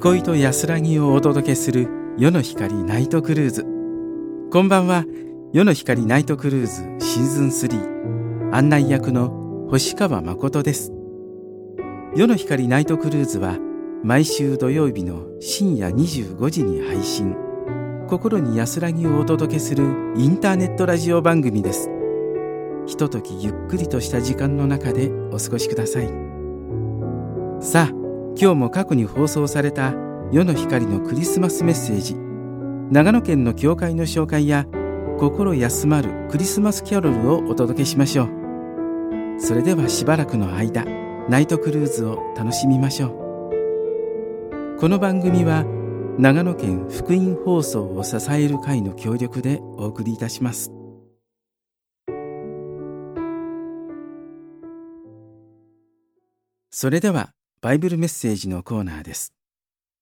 憩いと安らぎをお届けする夜の光ナイトクルーズ。こんばんは。夜の光ナイトクルーズシーズン3案内役の星川誠です。夜の光ナイトクルーズは毎週土曜日の深夜25時に配信。心に安らぎをお届けするインターネットラジオ番組です。ひとときゆっくりとした時間の中でお過ごしください。さあ今日も過去に放送された世の光のクリスマスメッセージ。長野県の教会の紹介や心休まるクリスマスキャロルをお届けしましょう。それではしばらくの間ナイトクルーズを楽しみましょう。この番組は長野県福音放送を支える会の協力でお送りいたします。それではバイブルメッセージのコーナーです。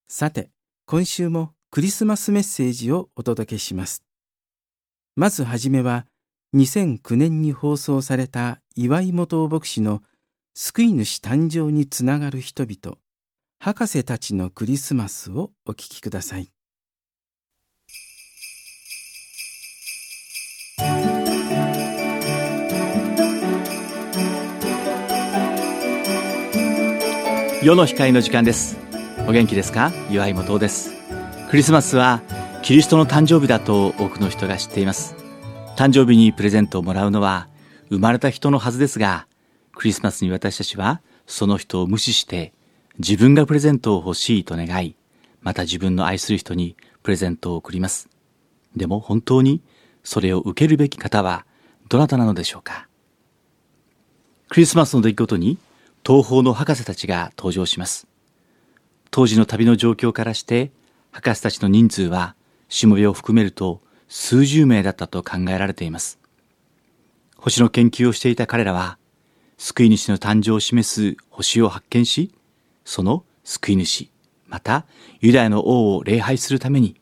さて今週もクリスマスメッセージをお届けします。まずはじめは2009年に放送された岩井元尾牧師の救い主誕生につながる人々博士たちのクリスマスをお聞きください。世の光の時間です。お元気ですか？岩井元です？クリスマスはキリストの誕生日だと多くの人が知っています。誕生日にプレゼントをもらうのは生まれた人のはずですがクリスマスに私たちはその人を無視して自分がプレゼントを欲しいと願いまた自分の愛する人にプレゼントを送ります。でも本当にそれを受けるべき方はどなたなのでしょうか？クリスマスの出来事に東方の博士たちが登場します。当時の旅の状況からして、博士たちの人数は、しもべを含めると数十名だったと考えられています。星の研究をしていた彼らは、救い主の誕生を示す星を発見し、その救い主、またユダヤの王を礼拝するために、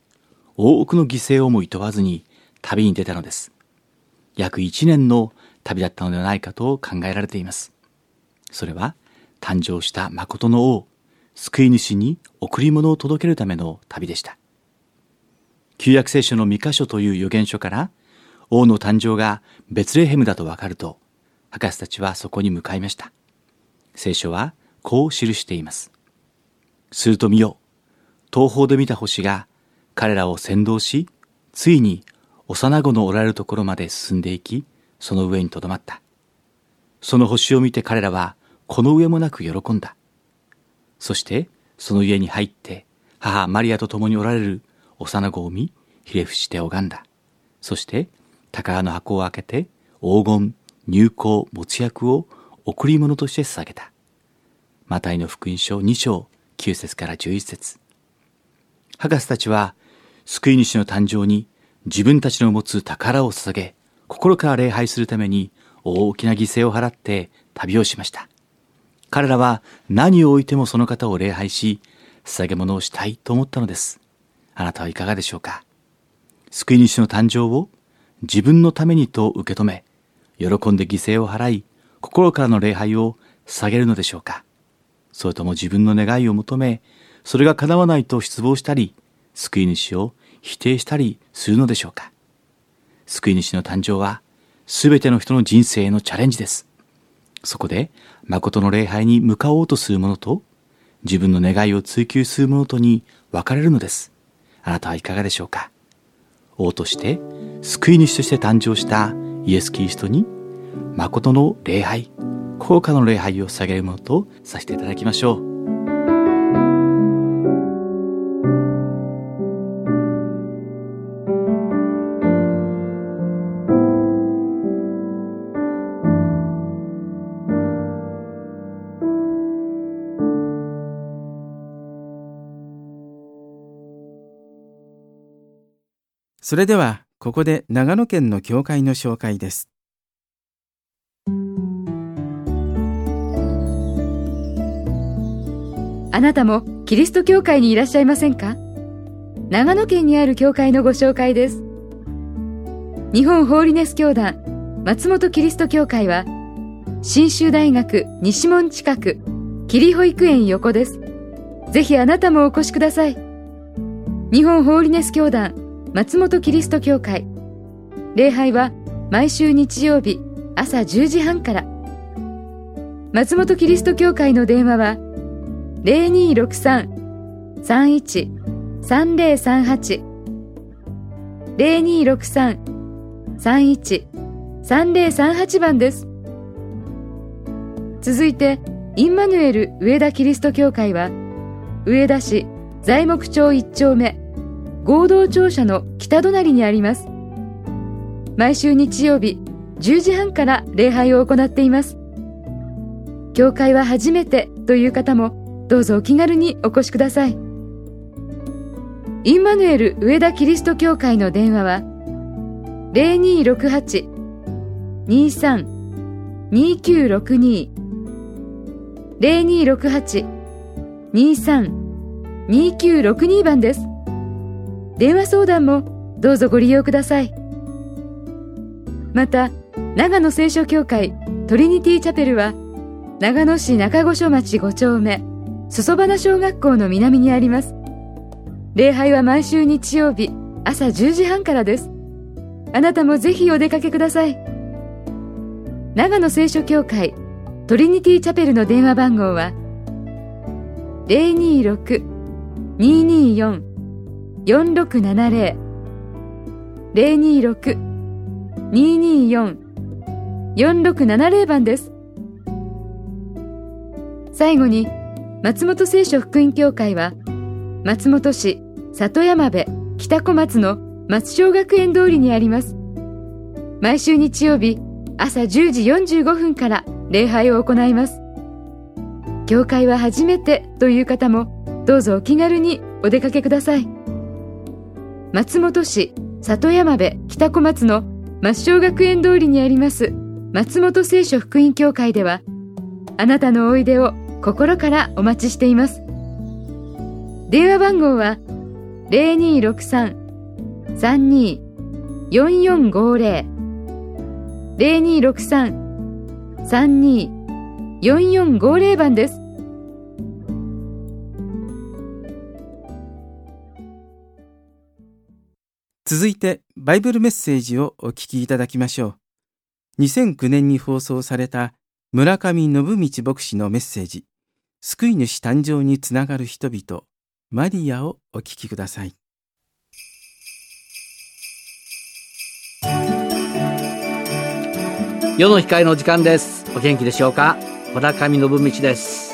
多くの犠牲をも厭わずに旅に出たのです。約一年の旅だったのではないかと考えられています。それは誕生した誠の王、救い主に贈り物を届けるための旅でした。旧約聖書の三箇所という預言書から王の誕生がベツレヘムだとわかると、博士たちはそこに向かいました。聖書はこう記しています。すると見よ、東方で見た星が彼らを先導し、ついに幼子のおられるところまで進んでいき、その上にとどまった。その星を見て彼らはこの上もなく喜んだ。そしてその家に入って母マリアと共におられる幼子を見、ひれ伏して拝んだ。そして宝の箱を開けて黄金、入香、没薬を贈り物として捧げた。マタイの福音書2章9節から11節博士たちは救い主の誕生に自分たちの持つ宝を捧げ、心から礼拝するために大きな犠牲を払って旅をしました。彼らは何を置いてもその方を礼拝し、捧げ物をしたいと思ったのです。あなたはいかがでしょうか？救い主の誕生を自分のためにと受け止め、喜んで犠牲を払い、心からの礼拝を捧げるのでしょうか？それとも自分の願いを求め、それが叶わないと失望したり、救い主を否定したりするのでしょうか？救い主の誕生は、すべての人の人生へのチャレンジです。そこで、誠の礼拝に向かおうとする者と、自分の願いを追求する者とに分かれるのです。あなたはいかがでしょうか？王として、救い主として誕生したイエス・キリストに、誠の礼拝、高価の礼拝を捧げるものとさせていただきましょう。それではここで長野県の教会の紹介です。あなたもキリスト教会にいらっしゃいませんか？長野県にある教会のご紹介です。日本ホーリネス教団松本キリスト教会は信州大学西門近く桐保育園横です。ぜひあなたもお越しください。日本ホーリネス教団松本キリスト教会。礼拝は毎週日曜日朝10時半から。松本キリスト教会の電話は0263-31-3038 0263-31-3038番です。続いて、インマヌエル上田キリスト教会は、上田市材木町一丁目合同庁舎の北隣にあります。毎週日曜日10時半から礼拝を行っています。教会は初めてという方もどうぞお気軽にお越しください。インマヌエル上田キリスト教会の電話は0268-23-2962 0268-23-2962番です。電話相談もどうぞご利用ください。また、長野聖書協会トリニティチャペルは、長野市中御所町5丁目、裾花小学校の南にあります。礼拝は毎週日曜日朝10時半からです。あなたもぜひお出かけください。長野聖書協会トリニティチャペルの電話番号は026-224 4670 026-224-4670番です。最後に、松本聖書福音協会は、松本市里山部北小松の松小学園通りにあります。毎週日曜日朝10時45分から礼拝を行います。教会は初めてという方もどうぞお気軽にお出かけください。松本市里山部北小松の松小学園通りにあります松本聖書福音教会ではあなたのおいでを心からお待ちしています。電話番号は0263-32-4450 0263-32-4450番です。続いてバイブルメッセージをお聞きいただきましょう。2009年に放送された村上信道牧師のメッセージ「救い主誕生につながる人々」マリアをお聞きください。世の光の時間です。お元気でしょうか？村上信道です、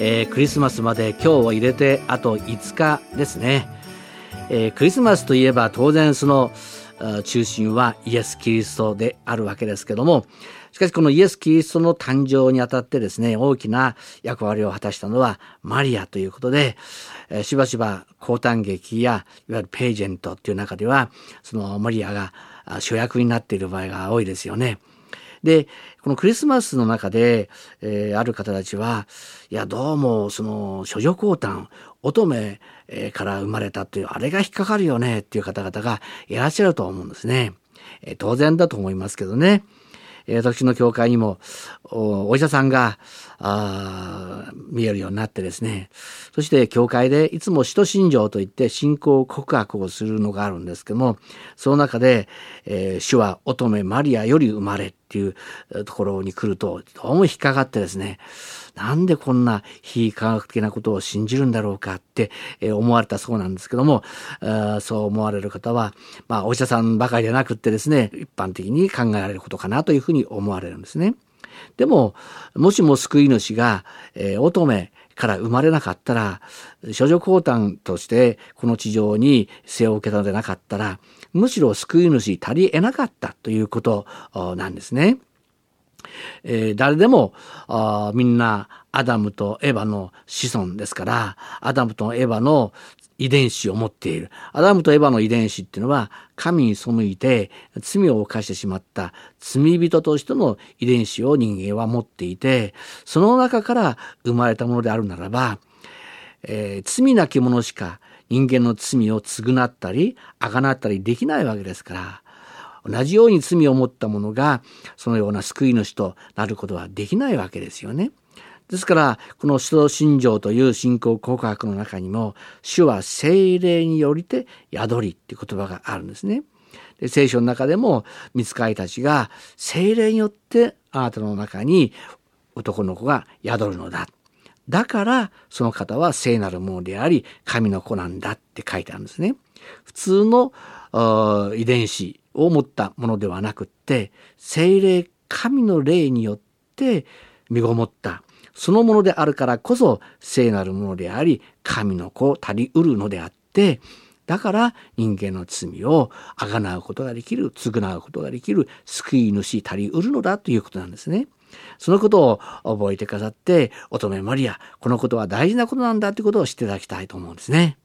えー、クリスマスまで今日を入れてあと5日ですね。えー、クリスマスといえば当然その中心はイエス・キリストであるわけですけども、しかしこのイエス・キリストの誕生にあたってですね、大きな役割を果たしたのはマリアということで、え、しばしば高誕劇やいわゆるページェントっていう中では、そのマリアが主役になっている場合が多いですよね。で、このクリスマスの中で、えー、ある方たちは、いや、どうも、その、処女降誕、乙女から生まれたっていう、あれが引っかかるよねっていう方々がいらっしゃると思うんですね。え、当然だと思いますけどね。私の教会にもお医者さんが見えるようになってですねそして教会でいつも使徒信条といって信仰告白をするのがあるんですけどもその中で、えー、主は乙女マリアより生まれっていうところに来るとどうも引っかかってですねなんでこんな非科学的なことを信じるんだろうかって思われたそうなんですけども、そう思われる方は、まあ、お医者さんばかりじゃなくってですね、一般的に考えられることかなというふうに思われるんですね。でも、もしも救い主が、え、乙女から生まれなかったら、処女降誕としてこの地上に生を受けたのでなかったら、むしろ救い主足り得なかったということなんですね。えー、誰でもあみんなアダムとエヴァの子孫ですから、アダムとエヴァの遺伝子を持っている。アダムとエヴァの遺伝子っていうのは、神に背いて罪を犯してしまった罪人としての遺伝子を人間は持っていて、その中から生まれたものであるならば、えー、罪なき者しか人間の罪を償ったり、あがなったりできないわけですから、同じように罪を持った者がそのような救い主となることはできないわけですよね。ですから、この使徒信条という信仰告白の中にも、主は精霊によりて宿りっていう言葉があるんですね。で聖書の中でも、見つかりたちが精霊によってあなたの中に男の子が宿るのだ。だから、その方は聖なるものであり、神の子なんだって書いてあるんですね。普通の遺伝子を持ったものではなくって、精霊、神の霊によって身ごもった、そのものであるからこそ聖なるものであり、神の子足りうるのであって、だから人間の罪をあがなうことができる、償うことができる、救い主足りうるのだということなんですね。そのことを覚えてくださって、乙女マリア、このことは大事なことなんだということを知っていただきたいと思うんですね。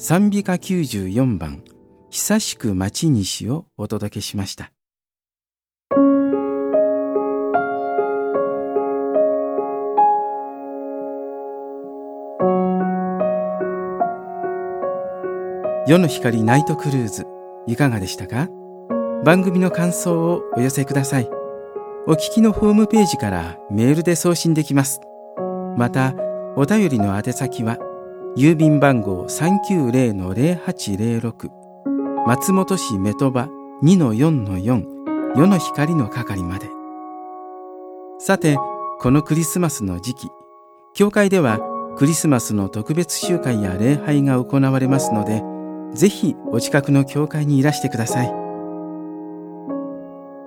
賛美歌94番「久しく待ち西」をお届けしました。夜の光ナイトクルーズいかがでしたか？番組の感想をお寄せください。お聞きのホームページからメールで送信できます。またお便りの宛先は「郵便番号390-0806松本市目鳥羽2-4-4世の光の係まで。さてこのクリスマスの時期教会ではクリスマスの特別集会や礼拝が行われますのでぜひお近くの教会にいらしてください。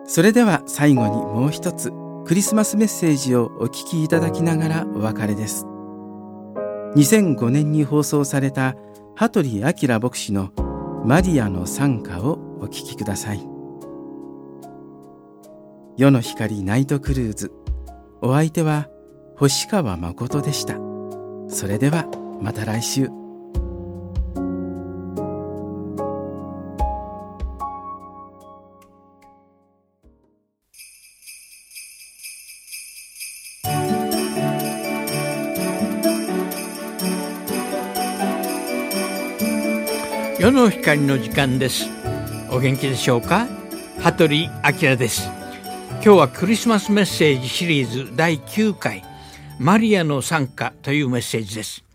それでは最後にもう一つクリスマスメッセージをお聞きいただきながらお別れです。2005年に放送された羽鳥明牧師のマリアの賛歌をお聴きください。夜の光ナイトクルーズ。お相手は星川誠でした。それではまた来週。世の光の時間です。お元気でしょうか？羽鳥明です。今日はクリスマスメッセージシリーズ第9回。マリアの参加というメッセージです。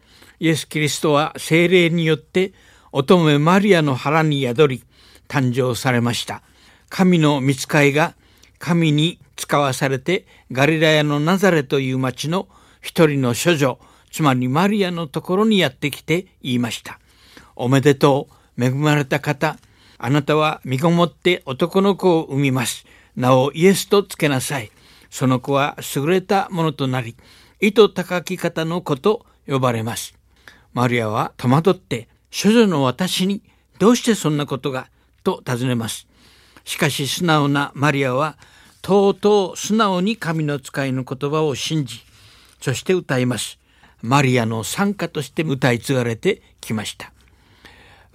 イエス・キリストは精霊によって乙女マリアの腹に宿り誕生されました。神の見つかいが神に使わされてガリラヤのナザレという町の一人の処女つまりマリアのところにやってきて言いました。おめでとう、恵まれた方。あなたは身ごもって男の子を産みます。名をイエスとつけなさい。その子は優れたものとなり、意図高き方の子と呼ばれます。マリアは戸惑って、処女の私にどうしてそんなことが？と尋ねます。しかし素直なマリアは、とうとう素直に神の使いの言葉を信じ、そして歌います。マリアの参加として歌い継がれてきました。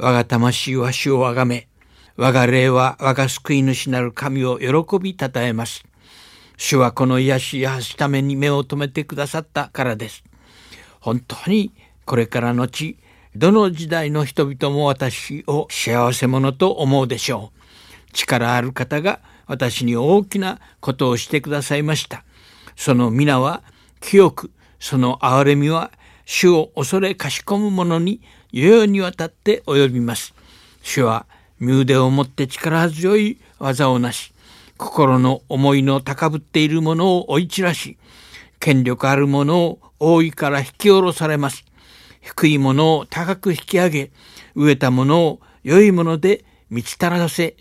我が魂は主をあがめ、我が霊は我が救い主なる神を喜びたたえます。主はこの癒しやすために目を留めてくださったからです。本当にこれからのち、どの時代の人々も私を幸せ者と思うでしょう。力ある方が私に大きなことをしてくださいました。その皆は清く、その憐れみは主を恐れかしこむ者に世々にわたって及びます。主は身腕をもって力強い技をなし、心の思いの高ぶっている者を追い散らし、権力ある者を大いから引き下ろされます。低いものを高く引き上げ、飢えたものを良いもので満ち足らせ、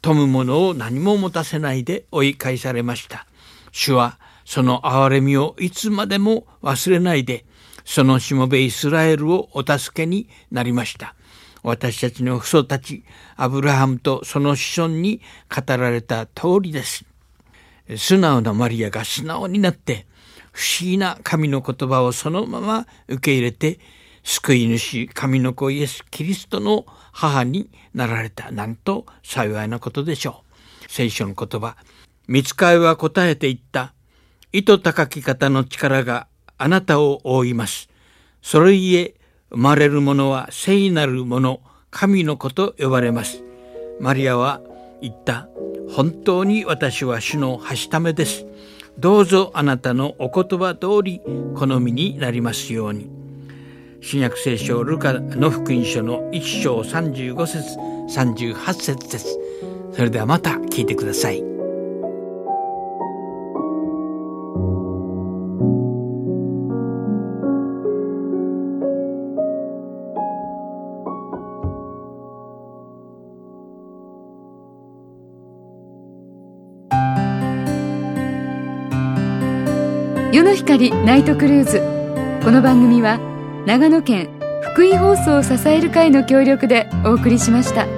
富むものを何も持たせないで追い返されました。主はその憐れみをいつまでも忘れないで、そのしもべイスラエルをお助けになりました。私たちの父祖たち、アブラハムとその子孫に語られた通りです。素直なマリアが素直になって、不思議な神の言葉をそのまま受け入れて、救い主、神の子イエス・キリストの母になられた。なんと幸いなことでしょう。聖書の言葉。見つかいは答えていった。意図高き方の力があなたを覆います。それゆえ、生まれる者は聖なる者、神の子と呼ばれます。マリアは言った。本当に私は主のはしためです。どうぞあなたのお言葉通り好みになりますように。新約聖書ルカの福音書の1章35節38節です。それではまた聞いてください。光ナイトクルーズこの番組は長野県福井放送を支える会の協力でお送りしました。